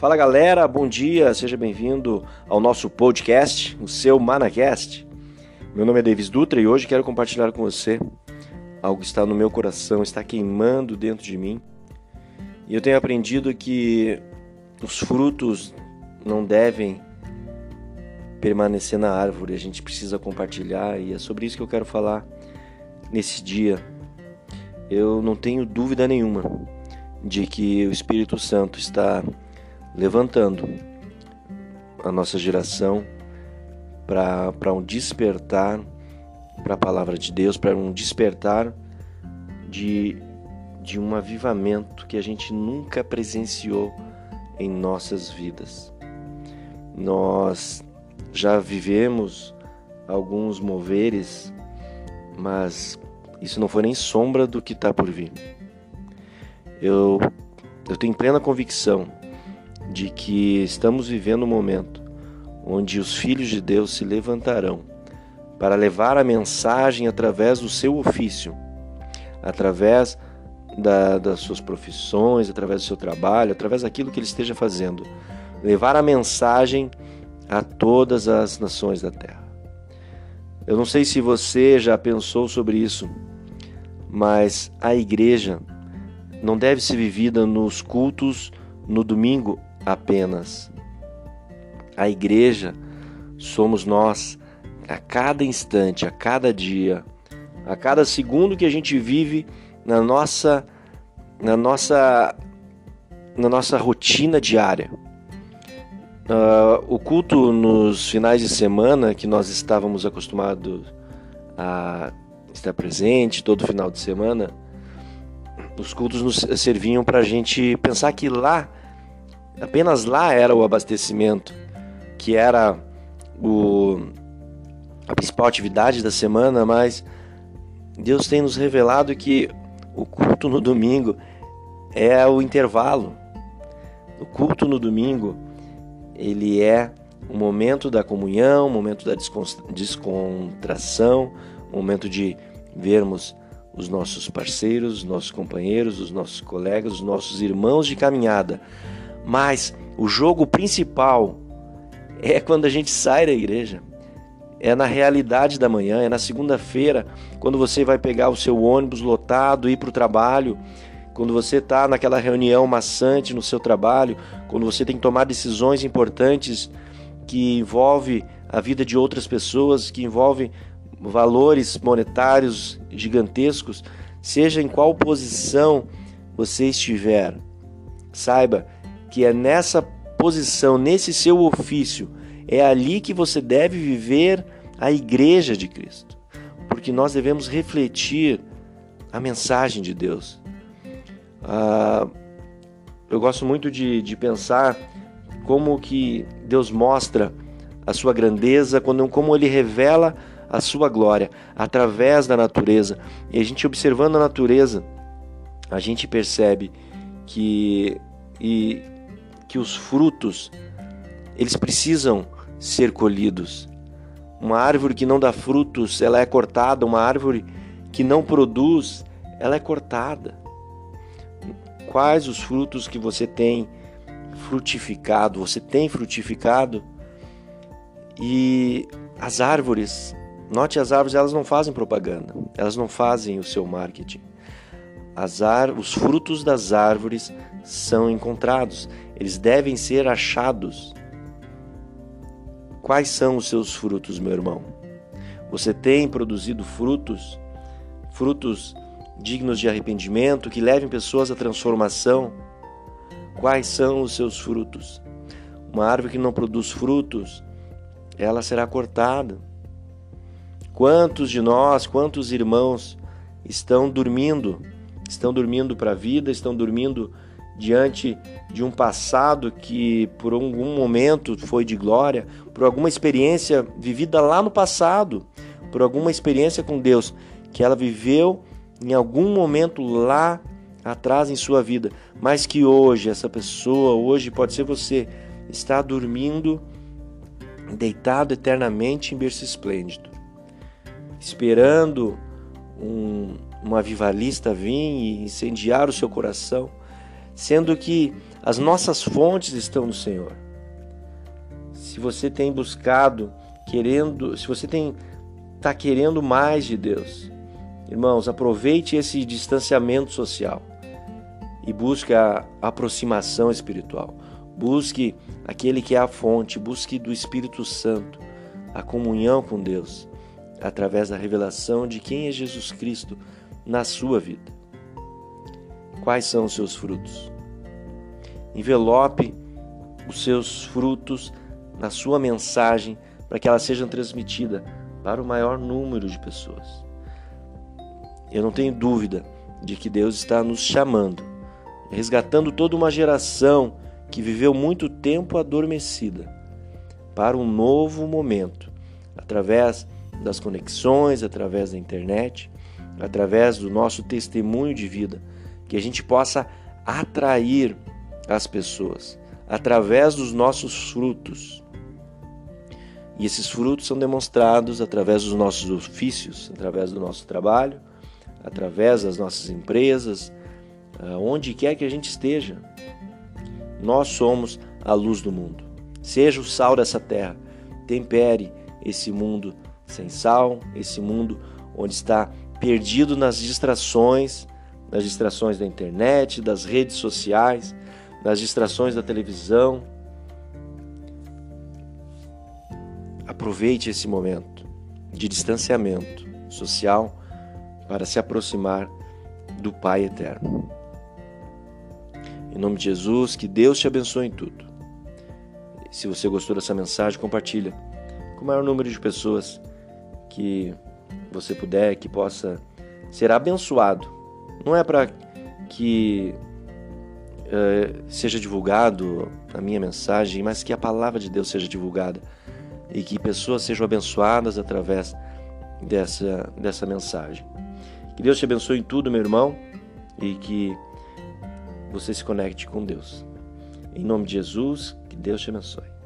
Fala galera, bom dia, seja bem-vindo ao nosso podcast, o seu Manacast. Meu nome é Davis Dutra e hoje quero compartilhar com você algo que está no meu coração, está queimando dentro de mim. E eu tenho aprendido que os frutos não devem permanecer na árvore, a gente precisa compartilhar e é sobre isso que eu quero falar nesse dia. Eu não tenho dúvida nenhuma de que o Espírito Santo está levantando a nossa geração para um despertar para a palavra de Deus, para um despertar de, de um avivamento que a gente nunca presenciou em nossas vidas. Nós já vivemos alguns moveres, mas isso não foi nem sombra do que está por vir. Eu, eu tenho plena convicção de que estamos vivendo um momento onde os filhos de Deus se levantarão para levar a mensagem através do seu ofício, através da, das suas profissões, através do seu trabalho, através daquilo que ele esteja fazendo, levar a mensagem a todas as nações da terra. Eu não sei se você já pensou sobre isso, mas a igreja não deve ser vivida nos cultos no domingo apenas. A igreja somos nós a cada instante, a cada dia, a cada segundo que a gente vive na nossa na nossa na nossa rotina diária. Uh, o culto nos finais de semana que nós estávamos acostumados a estar presente todo final de semana, os cultos nos serviam para a gente pensar que lá Apenas lá era o abastecimento, que era o, a principal atividade da semana, mas Deus tem nos revelado que o culto no domingo é o intervalo. O culto no domingo, ele é o momento da comunhão, o momento da descontração, o momento de vermos os nossos parceiros, os nossos companheiros, os nossos colegas, os nossos irmãos de caminhada. Mas o jogo principal é quando a gente sai da igreja. É na realidade da manhã, é na segunda-feira, quando você vai pegar o seu ônibus lotado e ir para o trabalho, quando você está naquela reunião maçante no seu trabalho, quando você tem que tomar decisões importantes que envolvem a vida de outras pessoas, que envolvem valores monetários gigantescos, seja em qual posição você estiver, saiba que é nessa posição, nesse seu ofício, é ali que você deve viver a igreja de Cristo, porque nós devemos refletir a mensagem de Deus. Ah, eu gosto muito de, de pensar como que Deus mostra a sua grandeza, quando, como Ele revela a sua glória através da natureza. E a gente observando a natureza, a gente percebe que e que os frutos eles precisam ser colhidos. Uma árvore que não dá frutos, ela é cortada, uma árvore que não produz, ela é cortada. Quais os frutos que você tem frutificado? Você tem frutificado? E as árvores, note as árvores, elas não fazem propaganda, elas não fazem o seu marketing. As os frutos das árvores são encontrados, eles devem ser achados. Quais são os seus frutos, meu irmão? Você tem produzido frutos, frutos dignos de arrependimento, que levem pessoas à transformação? Quais são os seus frutos? Uma árvore que não produz frutos, ela será cortada. Quantos de nós, quantos irmãos estão dormindo? Estão dormindo para a vida, estão dormindo diante de um passado que por algum momento foi de glória, por alguma experiência vivida lá no passado, por alguma experiência com Deus que ela viveu em algum momento lá atrás em sua vida, mas que hoje essa pessoa, hoje pode ser você, está dormindo deitado eternamente em berço esplêndido, esperando um, avivalista vir e incendiar o seu coração sendo que as nossas fontes estão no Senhor. Se você tem buscado, querendo, se você tem está querendo mais de Deus, irmãos, aproveite esse distanciamento social e busque a aproximação espiritual. Busque aquele que é a fonte, busque do Espírito Santo a comunhão com Deus através da revelação de quem é Jesus Cristo na sua vida. Quais são os seus frutos? Envelope os seus frutos na sua mensagem para que ela seja transmitida para o maior número de pessoas. Eu não tenho dúvida de que Deus está nos chamando, resgatando toda uma geração que viveu muito tempo adormecida para um novo momento, através das conexões, através da internet, através do nosso testemunho de vida, que a gente possa atrair as pessoas através dos nossos frutos. E esses frutos são demonstrados através dos nossos ofícios, através do nosso trabalho, através das nossas empresas, onde quer que a gente esteja. Nós somos a luz do mundo. Seja o sal dessa terra, tempere esse mundo sem sal, esse mundo onde está perdido nas distrações, nas distrações da internet, das redes sociais, nas distrações da televisão. Aproveite esse momento de distanciamento social para se aproximar do Pai eterno. Em nome de Jesus, que Deus te abençoe em tudo. Se você gostou dessa mensagem, compartilha com o maior número de pessoas que você puder, que possa ser abençoado. Não é para que uh, seja divulgado a minha mensagem, mas que a palavra de Deus seja divulgada e que pessoas sejam abençoadas através dessa, dessa mensagem. Que Deus te abençoe em tudo, meu irmão, e que você se conecte com Deus. Em nome de Jesus, que Deus te abençoe.